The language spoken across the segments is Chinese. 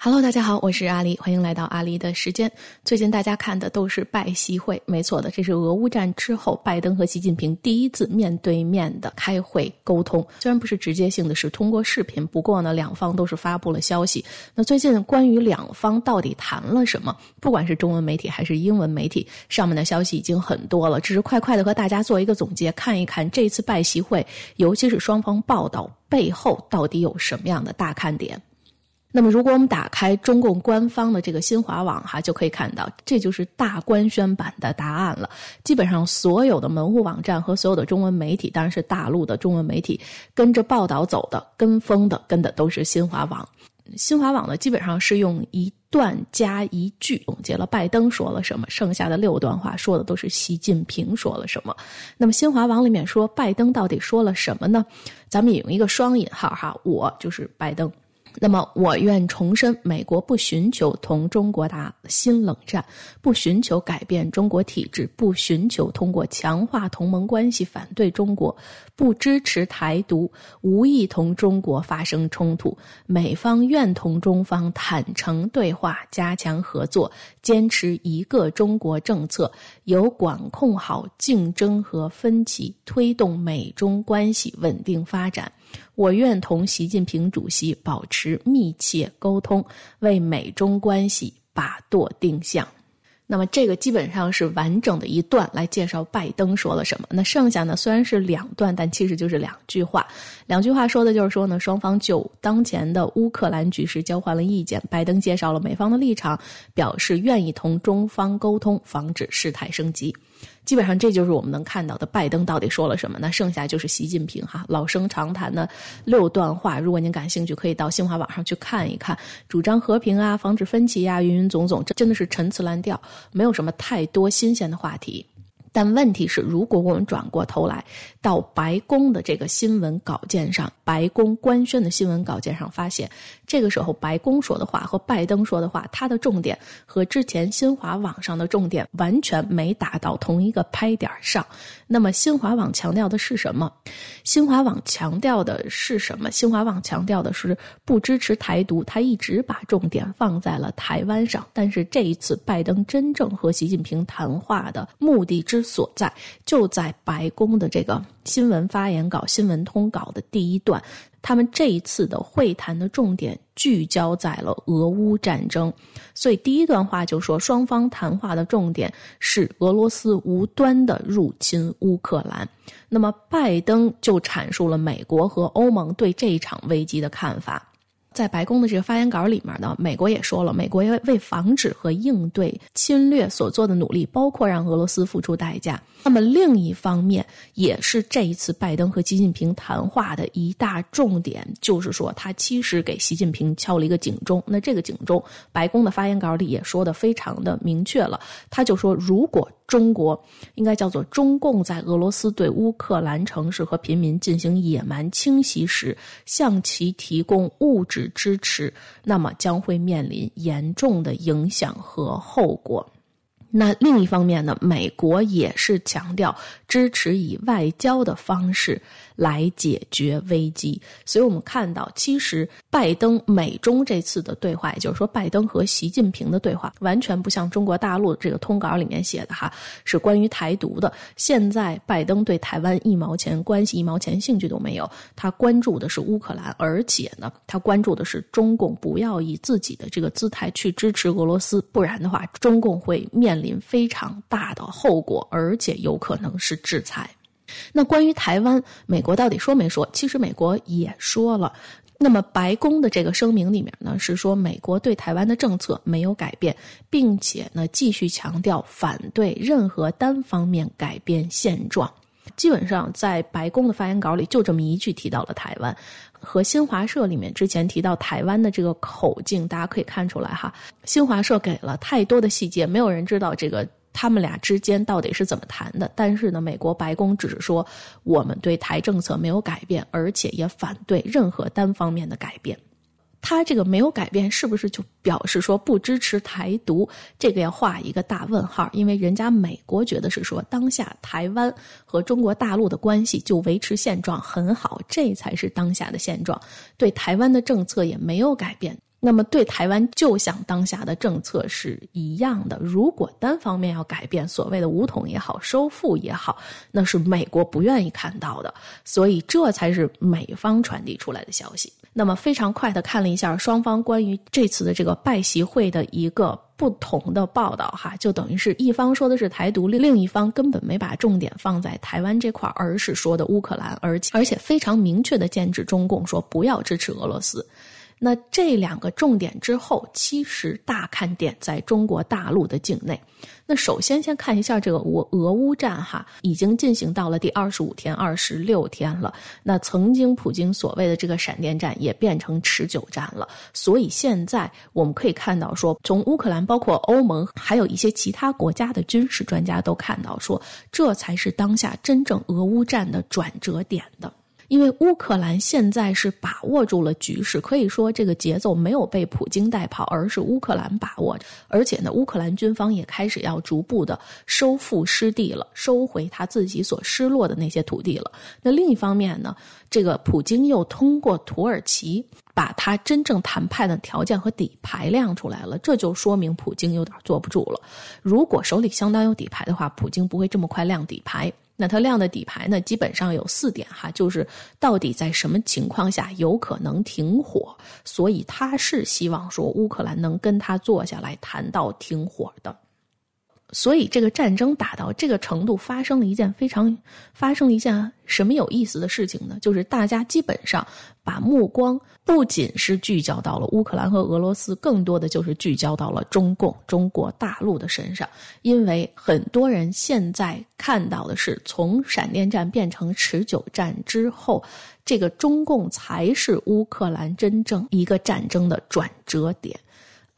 Hello，大家好，我是阿狸，欢迎来到阿狸的时间。最近大家看的都是拜习会，没错的，这是俄乌战之后拜登和习近平第一次面对面的开会沟通。虽然不是直接性的，是通过视频，不过呢，两方都是发布了消息。那最近关于两方到底谈了什么，不管是中文媒体还是英文媒体，上面的消息已经很多了。只是快快的和大家做一个总结，看一看这次拜习会，尤其是双方报道背后到底有什么样的大看点。那么，如果我们打开中共官方的这个新华网哈，就可以看到，这就是大官宣版的答案了。基本上所有的门户网站和所有的中文媒体，当然是大陆的中文媒体，跟着报道走的、跟风的，跟的都是新华网。新华网呢，基本上是用一段加一句总结了拜登说了什么，剩下的六段话说的都是习近平说了什么。那么新华网里面说拜登到底说了什么呢？咱们也用一个双引号哈，我就是拜登。那么，我愿重申，美国不寻求同中国打新冷战，不寻求改变中国体制，不寻求通过强化同盟关系反对中国，不支持台独，无意同中国发生冲突。美方愿同中方坦诚对话，加强合作，坚持一个中国政策，有管控好竞争和分歧，推动美中关系稳定发展。我愿同习近平主席保持密切沟通，为美中关系把舵定向。那么，这个基本上是完整的一段来介绍拜登说了什么。那剩下呢，虽然是两段，但其实就是两句话。两句话说的就是说呢，双方就当前的乌克兰局势交换了意见。拜登介绍了美方的立场，表示愿意同中方沟通，防止事态升级。基本上这就是我们能看到的拜登到底说了什么。那剩下就是习近平哈老生常谈的六段话。如果您感兴趣，可以到新华网上去看一看。主张和平啊，防止分歧啊，云云总总，这真的是陈词滥调，没有什么太多新鲜的话题。但问题是，如果我们转过头来到白宫的这个新闻稿件上，白宫官宣的新闻稿件上，发现这个时候白宫说的话和拜登说的话，他的重点和之前新华网上的重点完全没打到同一个拍点上。那么新华网强调的是什么？新华网强调的是什么？新华网强调的是不支持台独，他一直把重点放在了台湾上。但是这一次拜登真正和习近平谈话的目的之。所在就在白宫的这个新闻发言稿、新闻通稿的第一段。他们这一次的会谈的重点聚焦在了俄乌战争，所以第一段话就说双方谈话的重点是俄罗斯无端的入侵乌克兰。那么拜登就阐述了美国和欧盟对这一场危机的看法。在白宫的这个发言稿里面呢，美国也说了，美国为为防止和应对侵略所做的努力，包括让俄罗斯付出代价。那么另一方面，也是这一次拜登和习近平谈话的一大重点，就是说他其实给习近平敲了一个警钟。那这个警钟，白宫的发言稿里也说的非常的明确了，他就说，如果中国应该叫做中共在俄罗斯对乌克兰城市和平民进行野蛮侵袭时，向其提供物质支持，那么将会面临严重的影响和后果。那另一方面呢，美国也是强调支持以外交的方式。来解决危机，所以我们看到，其实拜登美中这次的对话，也就是说，拜登和习近平的对话，完全不像中国大陆这个通稿里面写的哈，是关于台独的。现在拜登对台湾一毛钱关系、一毛钱兴趣都没有，他关注的是乌克兰，而且呢，他关注的是中共不要以自己的这个姿态去支持俄罗斯，不然的话，中共会面临非常大的后果，而且有可能是制裁。那关于台湾，美国到底说没说？其实美国也说了。那么白宫的这个声明里面呢，是说美国对台湾的政策没有改变，并且呢继续强调反对任何单方面改变现状。基本上在白宫的发言稿里就这么一句提到了台湾，和新华社里面之前提到台湾的这个口径，大家可以看出来哈。新华社给了太多的细节，没有人知道这个。他们俩之间到底是怎么谈的？但是呢，美国白宫只是说我们对台政策没有改变，而且也反对任何单方面的改变。他这个没有改变，是不是就表示说不支持台独？这个要画一个大问号，因为人家美国觉得是说当下台湾和中国大陆的关系就维持现状很好，这才是当下的现状。对台湾的政策也没有改变。那么对台湾就像当下的政策是一样的，如果单方面要改变所谓的武统也好、收复也好，那是美国不愿意看到的，所以这才是美方传递出来的消息。那么非常快的看了一下双方关于这次的这个拜习会的一个不同的报道，哈，就等于是一方说的是台独，另一方根本没把重点放在台湾这块，而是说的乌克兰，而且而且非常明确的剑指中共，说不要支持俄罗斯。那这两个重点之后，其实大看点在中国大陆的境内。那首先先看一下这个俄俄乌战哈，已经进行到了第二十五天、二十六天了。那曾经普京所谓的这个闪电战也变成持久战了。所以现在我们可以看到，说从乌克兰、包括欧盟，还有一些其他国家的军事专家都看到说，这才是当下真正俄乌战的转折点的。因为乌克兰现在是把握住了局势，可以说这个节奏没有被普京带跑，而是乌克兰把握着。而且呢，乌克兰军方也开始要逐步的收复失地了，收回他自己所失落的那些土地了。那另一方面呢，这个普京又通过土耳其把他真正谈判的条件和底牌亮出来了，这就说明普京有点坐不住了。如果手里相当有底牌的话，普京不会这么快亮底牌。那他亮的底牌呢，基本上有四点哈，就是到底在什么情况下有可能停火，所以他是希望说乌克兰能跟他坐下来谈到停火的。所以这个战争打到这个程度，发生了一件非常发生了一件什么有意思的事情呢？就是大家基本上把目光不仅是聚焦到了乌克兰和俄罗斯，更多的就是聚焦到了中共、中国大陆的身上。因为很多人现在看到的是，从闪电战变成持久战之后，这个中共才是乌克兰真正一个战争的转折点。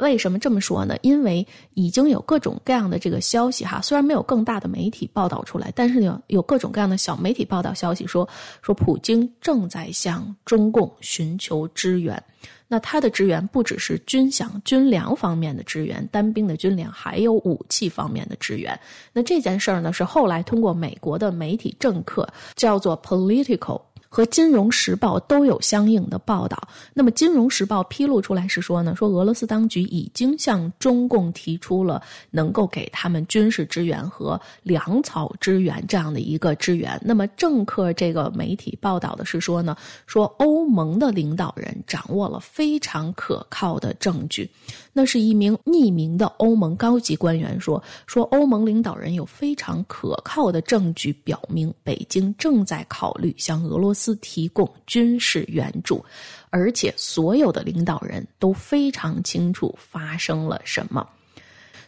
为什么这么说呢？因为已经有各种各样的这个消息哈，虽然没有更大的媒体报道出来，但是有有各种各样的小媒体报道消息说，说普京正在向中共寻求支援。那他的支援不只是军饷、军粮方面的支援，单兵的军粮，还有武器方面的支援。那这件事儿呢，是后来通过美国的媒体政客叫做 Political。和《金融时报》都有相应的报道。那么，《金融时报》披露出来是说呢，说俄罗斯当局已经向中共提出了能够给他们军事支援和粮草支援这样的一个支援。那么，政客这个媒体报道的是说呢，说欧盟的领导人掌握了非常可靠的证据。那是一名匿名的欧盟高级官员说，说欧盟领导人有非常可靠的证据表明，北京正在考虑向俄罗斯。斯提供军事援助，而且所有的领导人都非常清楚发生了什么。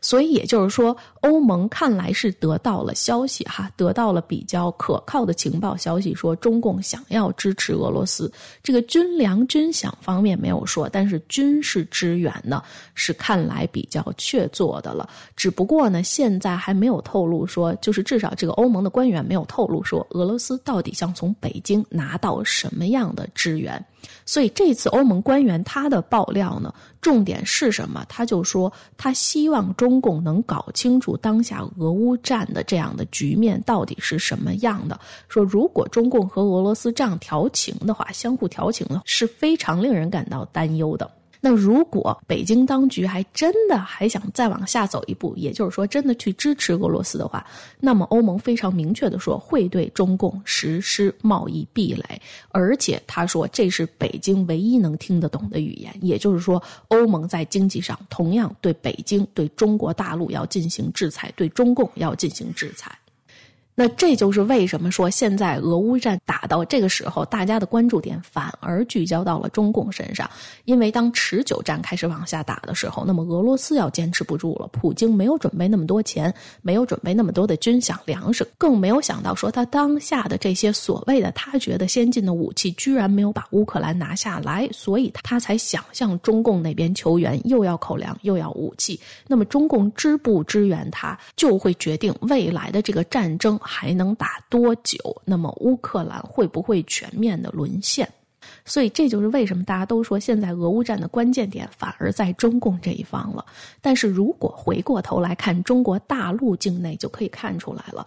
所以也就是说，欧盟看来是得到了消息哈，得到了比较可靠的情报消息，说中共想要支持俄罗斯。这个军粮军饷方面没有说，但是军事支援呢是看来比较确凿的了。只不过呢，现在还没有透露说，就是至少这个欧盟的官员没有透露说，俄罗斯到底想从北京拿到什么样的支援。所以这次欧盟官员他的爆料呢，重点是什么？他就说他希望中共能搞清楚当下俄乌战的这样的局面到底是什么样的。说如果中共和俄罗斯这样调情的话，相互调情呢，是非常令人感到担忧的。那如果北京当局还真的还想再往下走一步，也就是说真的去支持俄罗斯的话，那么欧盟非常明确的说会对中共实施贸易壁垒，而且他说这是北京唯一能听得懂的语言，也就是说欧盟在经济上同样对北京、对中国大陆要进行制裁，对中共要进行制裁。那这就是为什么说现在俄乌战打到这个时候，大家的关注点反而聚焦到了中共身上。因为当持久战开始往下打的时候，那么俄罗斯要坚持不住了。普京没有准备那么多钱，没有准备那么多的军饷粮食，更没有想到说他当下的这些所谓的他觉得先进的武器，居然没有把乌克兰拿下来，所以他才想向中共那边求援，又要口粮又要武器。那么中共支不支援他，就会决定未来的这个战争。还能打多久？那么乌克兰会不会全面的沦陷？所以这就是为什么大家都说现在俄乌战的关键点反而在中共这一方了。但是如果回过头来看中国大陆境内，就可以看出来了，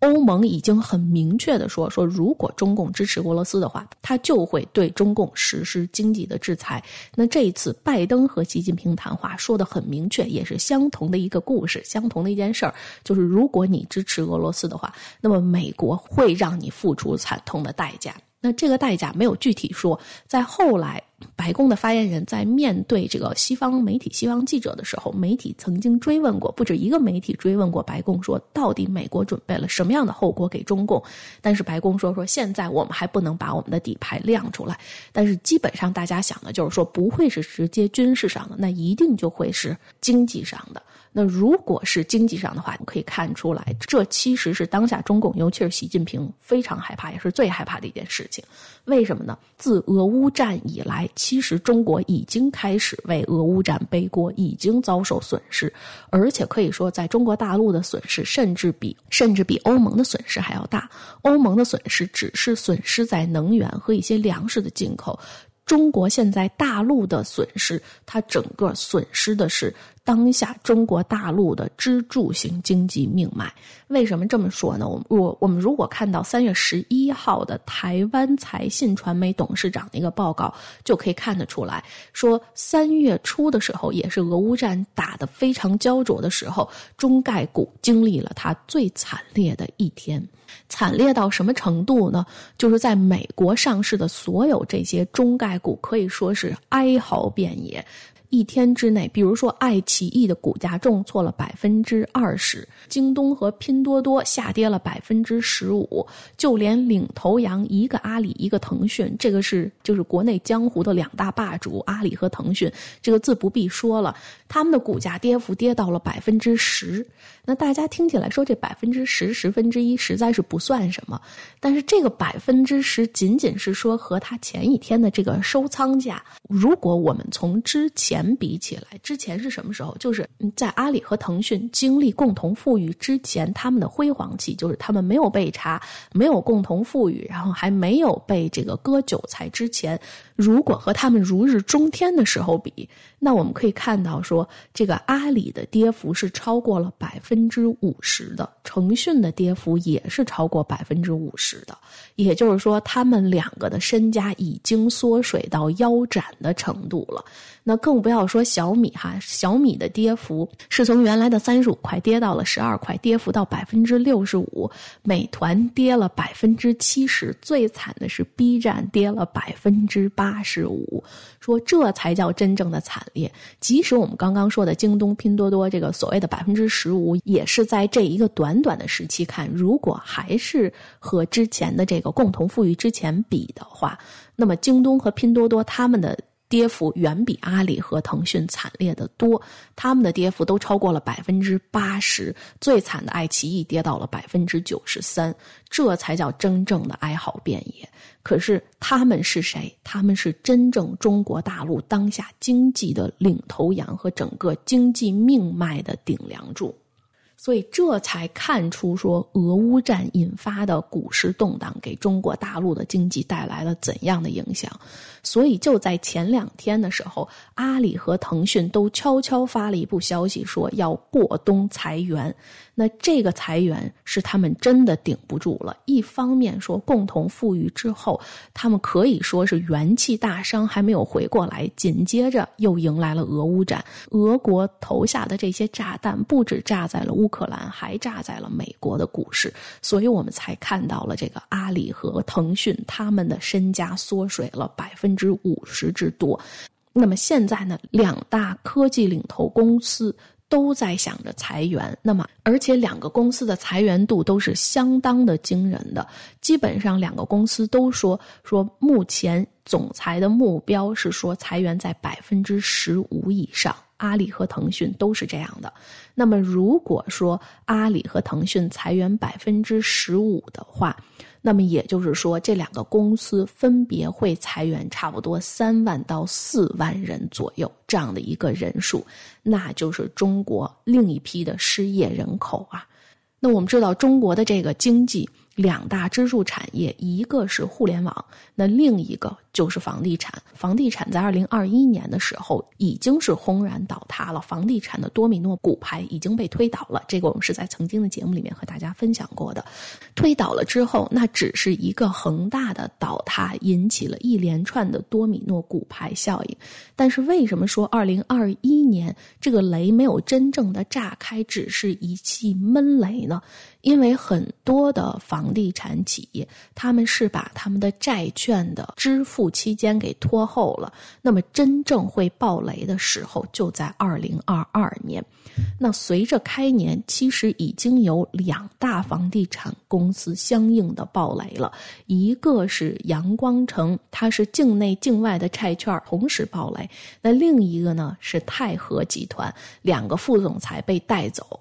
欧盟已经很明确的说，说如果中共支持俄罗斯的话，他就会对中共实施经济的制裁。那这一次拜登和习近平谈话说的很明确，也是相同的一个故事，相同的一件事儿，就是如果你支持俄罗斯的话，那么美国会让你付出惨痛的代价。那这个代价没有具体说，在后来，白宫的发言人在面对这个西方媒体、西方记者的时候，媒体曾经追问过，不止一个媒体追问过白宫，说到底美国准备了什么样的后果给中共？但是白宫说说现在我们还不能把我们的底牌亮出来，但是基本上大家想的就是说不会是直接军事上的，那一定就会是经济上的。那如果是经济上的话，可以看出来，这其实是当下中共，尤其是习近平非常害怕，也是最害怕的一件事情。为什么呢？自俄乌战以来，其实中国已经开始为俄乌战背锅，已经遭受损失，而且可以说，在中国大陆的损失甚至比甚至比欧盟的损失还要大。欧盟的损失只是损失在能源和一些粮食的进口。中国现在大陆的损失，它整个损失的是当下中国大陆的支柱型经济命脉。为什么这么说呢？我我我们如果看到三月十一号的台湾财信传媒董事长的一个报告，就可以看得出来，说三月初的时候，也是俄乌战打得非常焦灼的时候，中概股经历了它最惨烈的一天。惨烈到什么程度呢？就是在美国上市的所有这些中概股可以说是哀嚎遍野。一天之内，比如说爱奇艺的股价重挫了百分之二十，京东和拼多多下跌了百分之十五，就连领头羊一个阿里一个腾讯，这个是就是国内江湖的两大霸主阿里和腾讯，这个自不必说了，他们的股价跌幅跌到了百分之十。那大家听起来说这百分之十十分之一实在是不算什么，但是这个百分之十仅仅是说和它前一天的这个收仓价，如果我们从之前前比起来，之前是什么时候？就是在阿里和腾讯经历共同富裕之前，他们的辉煌期，就是他们没有被查，没有共同富裕，然后还没有被这个割韭菜之前。如果和他们如日中天的时候比，那我们可以看到说，这个阿里的跌幅是超过了百分之五十的，腾讯的跌幅也是超过百分之五十的。也就是说，他们两个的身家已经缩水到腰斩的程度了。那更不要说小米哈，小米的跌幅是从原来的三十五块跌到了十二块，跌幅到百分之六十五。美团跌了百分之七十，最惨的是 B 站跌了百分之八十五。说这才叫真正的惨烈。即使我们刚刚说的京东、拼多多这个所谓的百分之十五，也是在这一个短短的时期看，如果还是和之前的这个共同富裕之前比的话，那么京东和拼多多他们的。跌幅远比阿里和腾讯惨烈的多，他们的跌幅都超过了百分之八十，最惨的爱奇艺跌到了百分之九十三，这才叫真正的哀嚎遍野。可是他们是谁？他们是真正中国大陆当下经济的领头羊和整个经济命脉的顶梁柱。所以这才看出说，俄乌战引发的股市动荡给中国大陆的经济带来了怎样的影响。所以就在前两天的时候，阿里和腾讯都悄悄发了一部消息，说要过冬裁员。那这个裁员是他们真的顶不住了。一方面说共同富裕之后，他们可以说是元气大伤，还没有回过来，紧接着又迎来了俄乌战。俄国投下的这些炸弹，不止炸在了乌克兰，还炸在了美国的股市。所以我们才看到了这个阿里和腾讯他们的身家缩水了百分之五十之多。那么现在呢，两大科技领头公司。都在想着裁员，那么而且两个公司的裁员度都是相当的惊人的，基本上两个公司都说说目前总裁的目标是说裁员在百分之十五以上，阿里和腾讯都是这样的。那么如果说阿里和腾讯裁员百分之十五的话，那么也就是说，这两个公司分别会裁员差不多三万到四万人左右这样的一个人数，那就是中国另一批的失业人口啊。那我们知道，中国的这个经济两大支柱产业，一个是互联网，那另一个就是房地产。房地产在二零二一年的时候已经是轰然倒塌了，房地产的多米诺骨牌已经被推倒了。这个我们是在曾经的节目里面和大家分享过的。推倒了之后，那只是一个恒大的倒塌，引起了一连串的多米诺骨牌效应。但是为什么说二零二一年这个雷没有真正的炸开，只是一气闷雷呢？因为很多的房地产企业，他们是把他们的债券的支付期间给拖后了。那么真正会爆雷的时候，就在二零二二年。那随着开年，其实已经有两大房地产公司相应的爆雷了。一个是阳光城，它是境内境外的债券同时爆雷；那另一个呢是泰禾集团，两个副总裁被带走。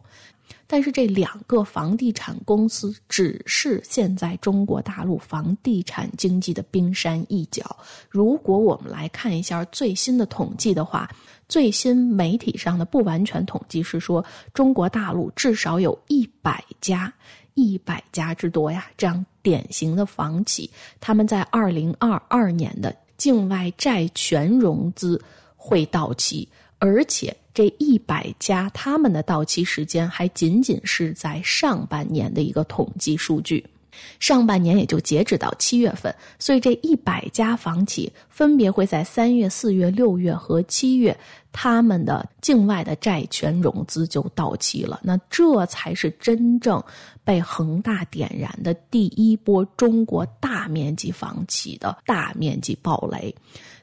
但是这两个房地产公司只是现在中国大陆房地产经济的冰山一角。如果我们来看一下最新的统计的话，最新媒体上的不完全统计是说，中国大陆至少有一百家、一百家之多呀，这样典型的房企，他们在二零二二年的境外债权融资会到期，而且。这一百家，他们的到期时间还仅仅是在上半年的一个统计数据，上半年也就截止到七月份，所以这一百家房企分别会在三月、四月、六月和七月，他们的境外的债权融资就到期了。那这才是真正被恒大点燃的第一波中国大面积房企的大面积暴雷。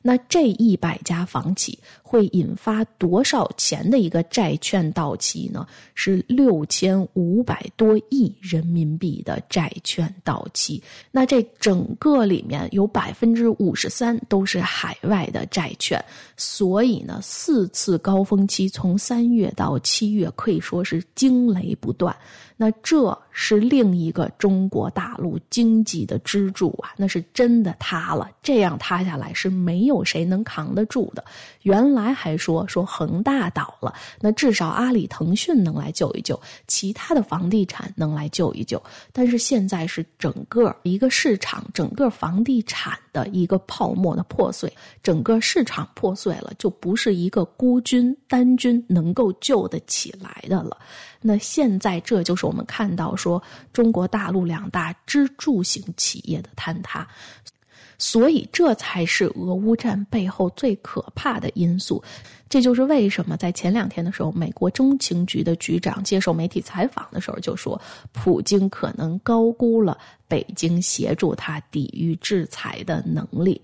那这一百家房企会引发多少钱的一个债券到期呢？是六千五百多亿人民币的债券到期。那这整个里面有百分之五十三都是海外的债券，所以呢，四次高峰期从三月到七月可以说是惊雷不断。那这是另一个中国大陆经济的支柱啊，那是真的塌了。这样塌下来是没有谁能扛得住的。原来还说说恒大倒了，那至少阿里、腾讯能来救一救，其他的房地产能来救一救。但是现在是整个一个市场，整个房地产的一个泡沫的破碎，整个市场破碎了，就不是一个孤军单军能够救得起来的了。那现在这就是我们看到说中国大陆两大支柱型企业的坍塌，所以这才是俄乌战背后最可怕的因素。这就是为什么在前两天的时候，美国中情局的局长接受媒体采访的时候就说，普京可能高估了北京协助他抵御制裁的能力。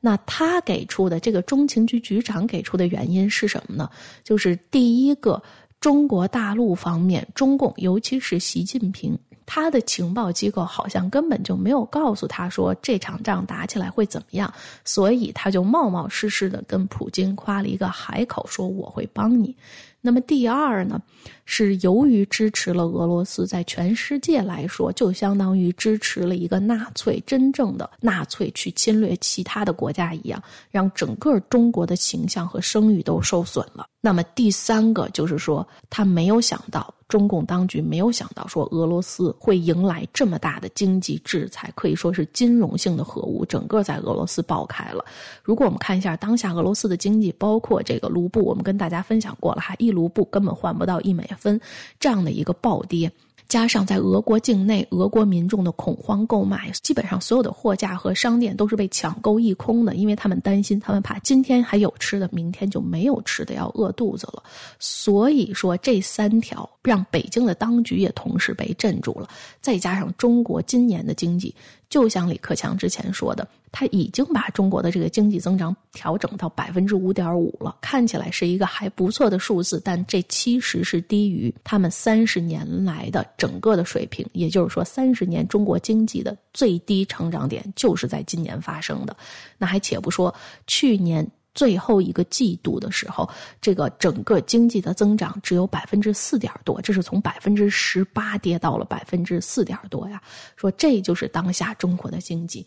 那他给出的这个中情局局长给出的原因是什么呢？就是第一个。中国大陆方面，中共尤其是习近平，他的情报机构好像根本就没有告诉他说这场仗打起来会怎么样，所以他就冒冒失失的跟普京夸了一个海口，说我会帮你。那么第二呢，是由于支持了俄罗斯，在全世界来说，就相当于支持了一个纳粹，真正的纳粹去侵略其他的国家一样，让整个中国的形象和声誉都受损了。那么第三个就是说，他没有想到。中共当局没有想到，说俄罗斯会迎来这么大的经济制裁，可以说是金融性的核武，整个在俄罗斯爆开了。如果我们看一下当下俄罗斯的经济，包括这个卢布，我们跟大家分享过了哈，一卢布根本换不到一美分，这样的一个暴跌。加上在俄国境内，俄国民众的恐慌购买，基本上所有的货架和商店都是被抢购一空的，因为他们担心，他们怕今天还有吃的，明天就没有吃的，要饿肚子了。所以说，这三条让北京的当局也同时被镇住了。再加上中国今年的经济。就像李克强之前说的，他已经把中国的这个经济增长调整到百分之五点五了，看起来是一个还不错的数字，但这其实是低于他们三十年来的整个的水平。也就是说，三十年中国经济的最低成长点就是在今年发生的。那还且不说去年。最后一个季度的时候，这个整个经济的增长只有百分之四点多，这是从百分之十八跌到了百分之四点多呀。说这就是当下中国的经济。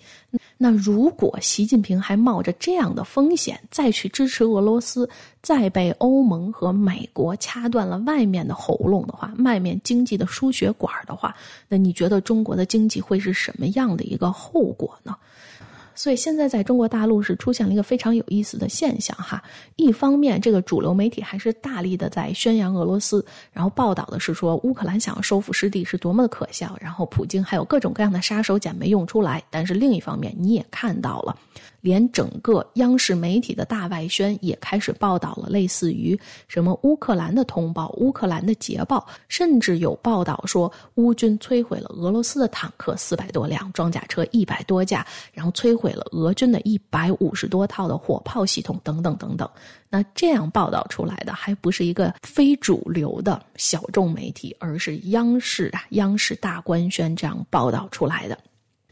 那如果习近平还冒着这样的风险再去支持俄罗斯，再被欧盟和美国掐断了外面的喉咙的话，外面经济的输血管的话，那你觉得中国的经济会是什么样的一个后果呢？所以现在在中国大陆是出现了一个非常有意思的现象哈。一方面，这个主流媒体还是大力的在宣扬俄罗斯，然后报道的是说乌克兰想要收复失地是多么的可笑，然后普京还有各种各样的杀手锏没用出来。但是另一方面，你也看到了。连整个央视媒体的大外宣也开始报道了，类似于什么乌克兰的通报、乌克兰的捷报，甚至有报道说乌军摧毁了俄罗斯的坦克四百多辆、装甲车一百多架，然后摧毁了俄军的一百五十多套的火炮系统等等等等。那这样报道出来的还不是一个非主流的小众媒体，而是央视啊，央视大官宣这样报道出来的。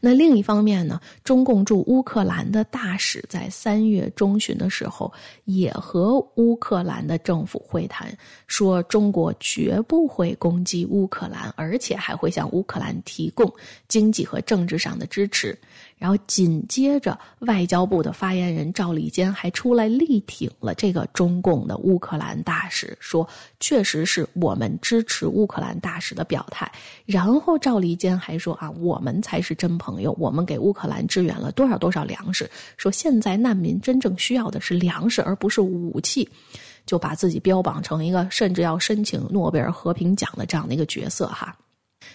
那另一方面呢，中共驻乌克兰的大使在三月中旬的时候，也和乌克兰的政府会谈，说中国绝不会攻击乌克兰，而且还会向乌克兰提供经济和政治上的支持。然后紧接着，外交部的发言人赵立坚还出来力挺了这个中共的乌克兰大使，说确实是我们支持乌克兰大使的表态。然后赵立坚还说啊，我们才是真朋友，我们给乌克兰支援了多少多少粮食，说现在难民真正需要的是粮食，而不是武器，就把自己标榜成一个甚至要申请诺贝尔和平奖的这样的一个角色哈。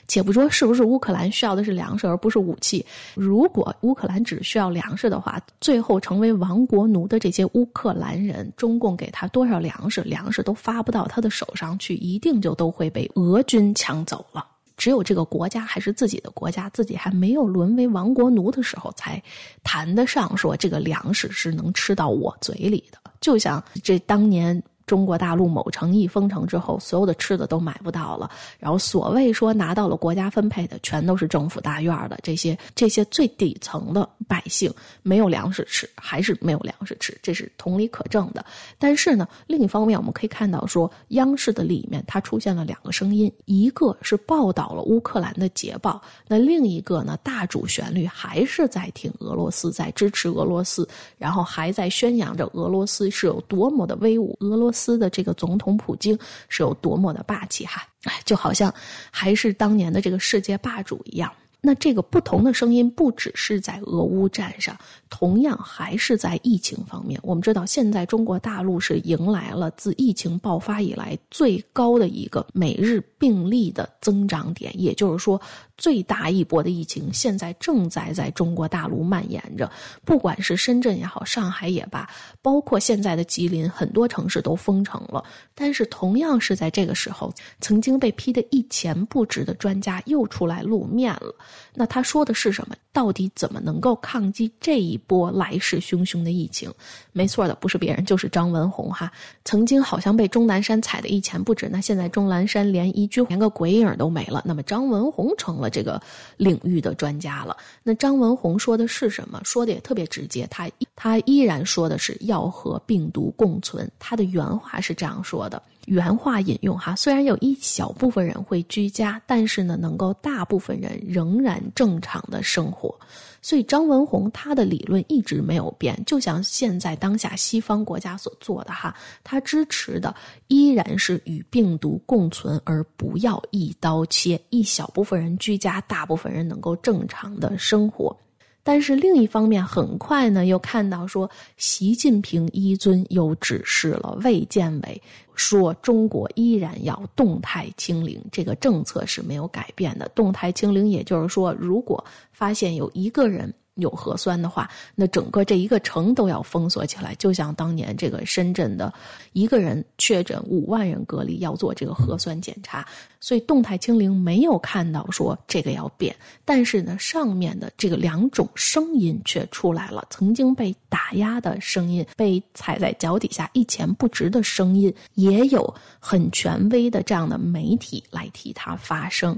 且不说是不是乌克兰需要的是粮食而不是武器，如果乌克兰只需要粮食的话，最后成为亡国奴的这些乌克兰人，中共给他多少粮食，粮食都发不到他的手上去，一定就都会被俄军抢走了。只有这个国家还是自己的国家，自己还没有沦为亡国奴的时候，才谈得上说这个粮食是能吃到我嘴里的。就像这当年。中国大陆某城一封城之后，所有的吃的都买不到了。然后所谓说拿到了国家分配的，全都是政府大院的这些这些最底层的百姓没有粮食吃，还是没有粮食吃，这是同理可证的。但是呢，另一方面我们可以看到说，央视的里面它出现了两个声音，一个是报道了乌克兰的捷报，那另一个呢，大主旋律还是在挺俄罗斯，在支持俄罗斯，然后还在宣扬着俄罗斯是有多么的威武，俄罗斯。斯的这个总统普京是有多么的霸气哈，就好像还是当年的这个世界霸主一样。那这个不同的声音不只是在俄乌战上，同样还是在疫情方面。我们知道，现在中国大陆是迎来了自疫情爆发以来最高的一个每日病例的增长点，也就是说。最大一波的疫情现在正在在中国大陆蔓延着，不管是深圳也好，上海也罢，包括现在的吉林，很多城市都封城了。但是同样是在这个时候，曾经被批得一钱不值的专家又出来露面了。那他说的是什么？到底怎么能够抗击这一波来势汹汹的疫情？没错的，不是别人，就是张文宏哈。曾经好像被钟南山踩得一钱不值，那现在钟南山连一句连个鬼影都没了，那么张文宏成了。这个领域的专家了。那张文宏说的是什么？说的也特别直接。他一他依然说的是要和病毒共存。他的原话是这样说的。原话引用哈，虽然有一小部分人会居家，但是呢，能够大部分人仍然正常的生活。所以张文宏他的理论一直没有变，就像现在当下西方国家所做的哈，他支持的依然是与病毒共存，而不要一刀切，一小部分人居家，大部分人能够正常的生活。但是另一方面，很快呢，又看到说，习近平一尊又指示了卫健委，说中国依然要动态清零，这个政策是没有改变的。动态清零，也就是说，如果发现有一个人。有核酸的话，那整个这一个城都要封锁起来，就像当年这个深圳的一个人确诊，五万人隔离，要做这个核酸检查。所以动态清零没有看到说这个要变，但是呢，上面的这个两种声音却出来了，曾经被打压的声音，被踩在脚底下一钱不值的声音，也有很权威的这样的媒体来替他发声。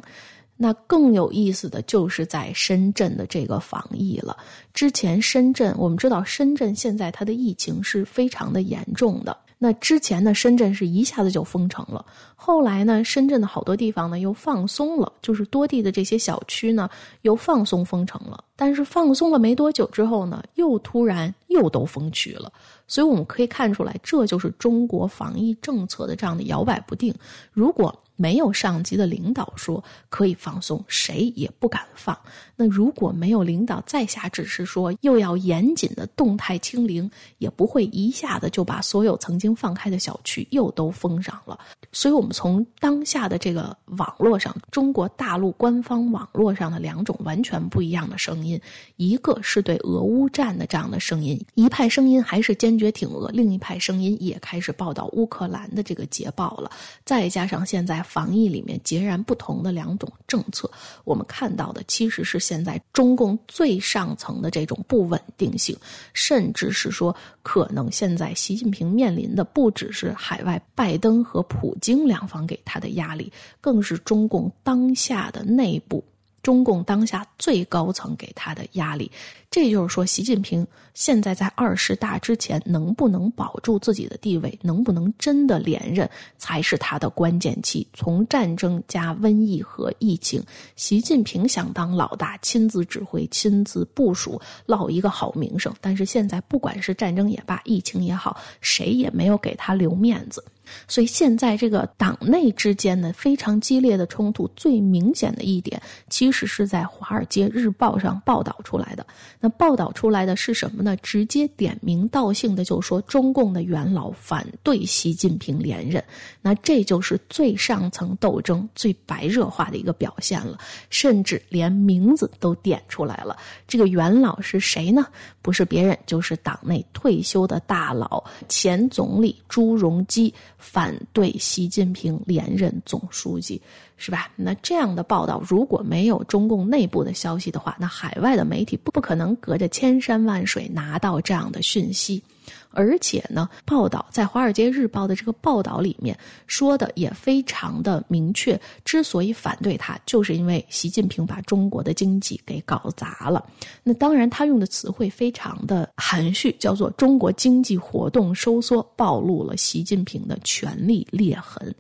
那更有意思的就是在深圳的这个防疫了。之前深圳，我们知道深圳现在它的疫情是非常的严重的。那之前呢，深圳是一下子就封城了。后来呢，深圳的好多地方呢又放松了，就是多地的这些小区呢又放松封城了。但是放松了没多久之后呢，又突然又都封区了。所以我们可以看出来，这就是中国防疫政策的这样的摇摆不定。如果没有上级的领导说可以放松，谁也不敢放。那如果没有领导再下指示说又要严谨的动态清零，也不会一下子就把所有曾经放开的小区又都封上了。所以，我们从当下的这个网络上，中国大陆官方网络上的两种完全不一样的声音，一个是对俄乌战的这样的声音，一派声音还是坚决挺俄，另一派声音也开始报道乌克兰的这个捷报了。再加上现在防疫里面截然不同的两种政策，我们看到的其实是。现在中共最上层的这种不稳定性，甚至是说，可能现在习近平面临的不只是海外拜登和普京两方给他的压力，更是中共当下的内部。中共当下最高层给他的压力，这就是说，习近平现在在二十大之前能不能保住自己的地位，能不能真的连任，才是他的关键期。从战争加瘟疫和疫情，习近平想当老大，亲自指挥、亲自部署，落一个好名声。但是现在，不管是战争也罢，疫情也好，谁也没有给他留面子。所以现在这个党内之间的非常激烈的冲突，最明显的一点，其实是在《华尔街日报》上报道出来的。那报道出来的是什么呢？直接点名道姓的就说中共的元老反对习近平连任。那这就是最上层斗争最白热化的一个表现了，甚至连名字都点出来了。这个元老是谁呢？不是别人，就是党内退休的大佬，前总理朱镕基。反对习近平连任总书记，是吧？那这样的报道，如果没有中共内部的消息的话，那海外的媒体不可能隔着千山万水拿到这样的讯息。而且呢，报道在《华尔街日报》的这个报道里面说的也非常的明确，之所以反对他，就是因为习近平把中国的经济给搞砸了。那当然，他用的词汇非常的含蓄，叫做“中国经济活动收缩暴露了习近平的权力裂痕”。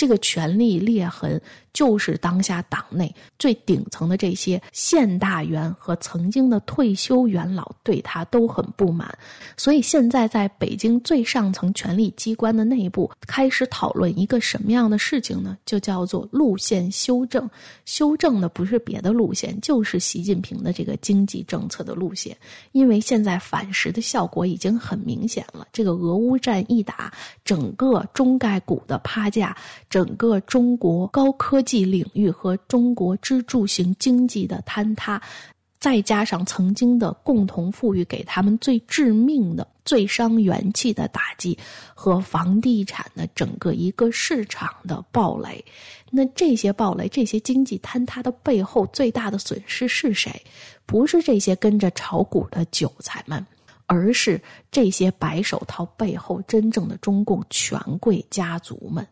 这个权力裂痕就是当下党内最顶层的这些现大员和曾经的退休元老对他都很不满，所以现在在北京最上层权力机关的内部开始讨论一个什么样的事情呢？就叫做路线修正。修正的不是别的路线，就是习近平的这个经济政策的路线。因为现在反噬的效果已经很明显了，这个俄乌战一打，整个中概股的趴价。整个中国高科技领域和中国支柱型经济的坍塌，再加上曾经的共同富裕给他们最致命的、最伤元气的打击，和房地产的整个一个市场的暴雷，那这些暴雷、这些经济坍塌的背后最大的损失是谁？不是这些跟着炒股的韭菜们，而是这些白手套背后真正的中共权贵家族们。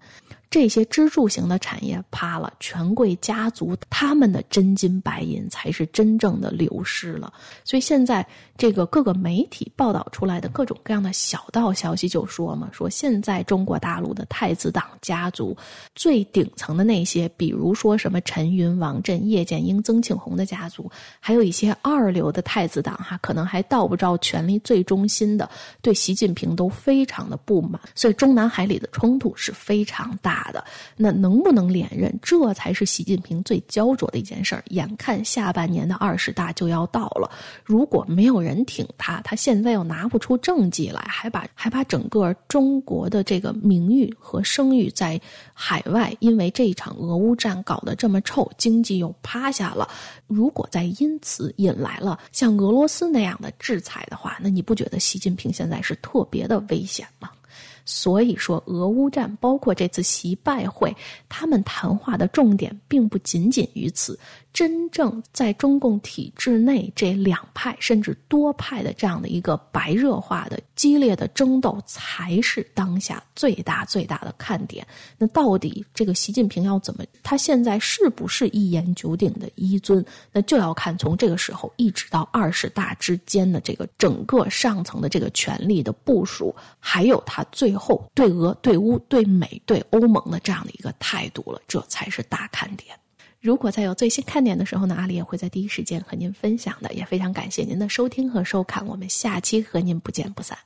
这些支柱型的产业趴了，权贵家族他们的真金白银才是真正的流失了。所以现在这个各个媒体报道出来的各种各样的小道消息就说嘛，说现在中国大陆的太子党家族最顶层的那些，比如说什么陈云、王震、叶剑英、曾庆红的家族，还有一些二流的太子党哈，可能还到不着权力最中心的，对习近平都非常的不满。所以中南海里的冲突是非常大。大的那能不能连任，这才是习近平最焦灼的一件事儿。眼看下半年的二十大就要到了，如果没有人挺他，他现在又拿不出政绩来，还把还把整个中国的这个名誉和声誉在海外，因为这一场俄乌战搞得这么臭，经济又趴下了。如果再因此引来了像俄罗斯那样的制裁的话，那你不觉得习近平现在是特别的危险吗？所以说，俄乌战包括这次习拜会，他们谈话的重点并不仅仅于此。真正在中共体制内这两派甚至多派的这样的一个白热化的激烈的争斗，才是当下最大最大的看点。那到底这个习近平要怎么？他现在是不是一言九鼎的一尊？那就要看从这个时候一直到二十大之间的这个整个上层的这个权力的部署，还有他最后对俄、对乌、对美、对欧盟的这样的一个态度了，这才是大看点。如果再有最新看点的时候呢，阿里也会在第一时间和您分享的。也非常感谢您的收听和收看，我们下期和您不见不散。